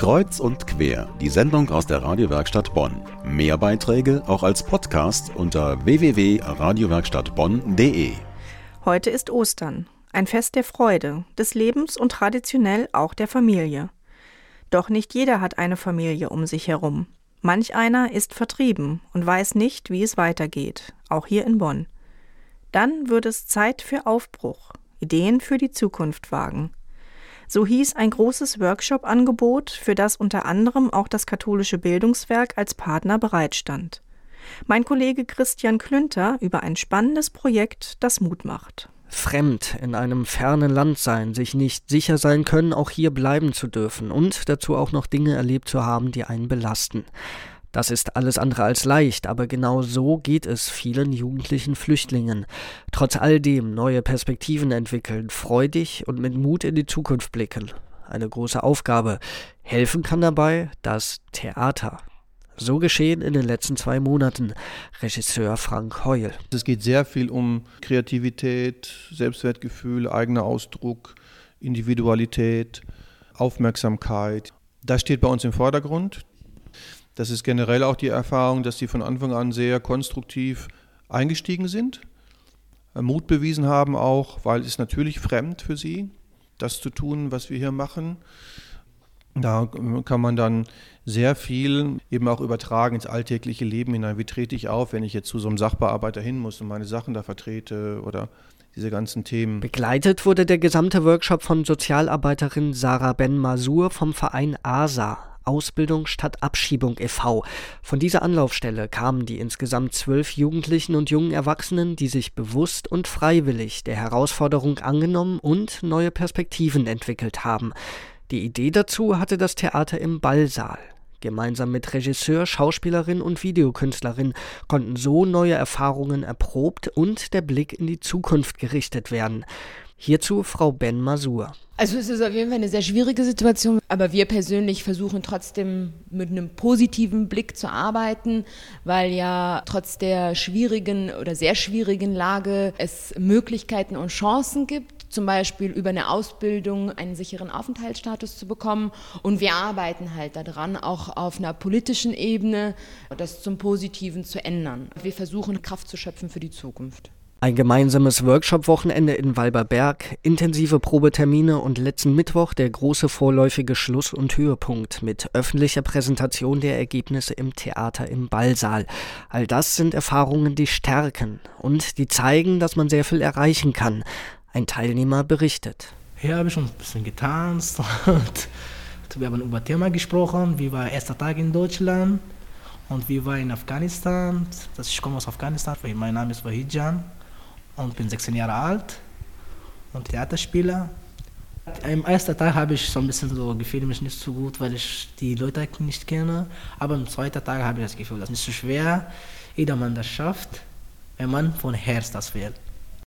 Kreuz und quer, die Sendung aus der Radiowerkstatt Bonn. Mehr Beiträge auch als Podcast unter www.radiowerkstattbonn.de. Heute ist Ostern, ein Fest der Freude, des Lebens und traditionell auch der Familie. Doch nicht jeder hat eine Familie um sich herum. Manch einer ist vertrieben und weiß nicht, wie es weitergeht, auch hier in Bonn. Dann wird es Zeit für Aufbruch, Ideen für die Zukunft wagen. So hieß ein großes Workshop-Angebot, für das unter anderem auch das katholische Bildungswerk als Partner bereitstand. Mein Kollege Christian Klünter über ein spannendes Projekt, das Mut macht. Fremd in einem fernen Land sein, sich nicht sicher sein können, auch hier bleiben zu dürfen und dazu auch noch Dinge erlebt zu haben, die einen belasten. Das ist alles andere als leicht, aber genau so geht es vielen jugendlichen Flüchtlingen. Trotz all dem neue Perspektiven entwickeln, freudig und mit Mut in die Zukunft blicken. Eine große Aufgabe. Helfen kann dabei das Theater. So geschehen in den letzten zwei Monaten. Regisseur Frank Heul. Es geht sehr viel um Kreativität, Selbstwertgefühl, eigener Ausdruck, Individualität, Aufmerksamkeit. Das steht bei uns im Vordergrund. Das ist generell auch die Erfahrung, dass sie von Anfang an sehr konstruktiv eingestiegen sind, äh, Mut bewiesen haben auch, weil es natürlich fremd für sie, das zu tun, was wir hier machen. Da kann man dann sehr viel eben auch übertragen ins alltägliche Leben hinein. Wie trete ich auf, wenn ich jetzt zu so einem Sachbearbeiter hin muss und meine Sachen da vertrete oder diese ganzen Themen. Begleitet wurde der gesamte Workshop von Sozialarbeiterin Sarah Ben Masur vom Verein ASA, Ausbildung statt Abschiebung e.V. Von dieser Anlaufstelle kamen die insgesamt zwölf Jugendlichen und jungen Erwachsenen, die sich bewusst und freiwillig der Herausforderung angenommen und neue Perspektiven entwickelt haben. Die Idee dazu hatte das Theater im Ballsaal. Gemeinsam mit Regisseur, Schauspielerin und Videokünstlerin konnten so neue Erfahrungen erprobt und der Blick in die Zukunft gerichtet werden. Hierzu Frau Ben Masur. Also es ist auf jeden Fall eine sehr schwierige Situation, aber wir persönlich versuchen trotzdem mit einem positiven Blick zu arbeiten, weil ja trotz der schwierigen oder sehr schwierigen Lage es Möglichkeiten und Chancen gibt, zum Beispiel über eine Ausbildung einen sicheren Aufenthaltsstatus zu bekommen. Und wir arbeiten halt daran, auch auf einer politischen Ebene das zum Positiven zu ändern. Wir versuchen Kraft zu schöpfen für die Zukunft. Ein gemeinsames Workshop-Wochenende in Walberberg, intensive Probetermine und letzten Mittwoch der große vorläufige Schluss und Höhepunkt mit öffentlicher Präsentation der Ergebnisse im Theater im Ballsaal. All das sind Erfahrungen, die stärken und die zeigen, dass man sehr viel erreichen kann. Ein Teilnehmer berichtet. Hier habe ich schon ein bisschen getanzt und wir haben über Thema gesprochen, wie war erster Tag in Deutschland und wie war in Afghanistan. Ich komme aus Afghanistan, mein Name ist Wahidjan und bin 16 Jahre alt und Theaterspieler. Im ersten Tag habe ich so ein bisschen so gefühlt mich nicht so gut, weil ich die Leute nicht kenne. Aber im zweiten Tag habe ich das Gefühl, das ist nicht so schwer. Jeder Mann das schafft, wenn man von Herz das will.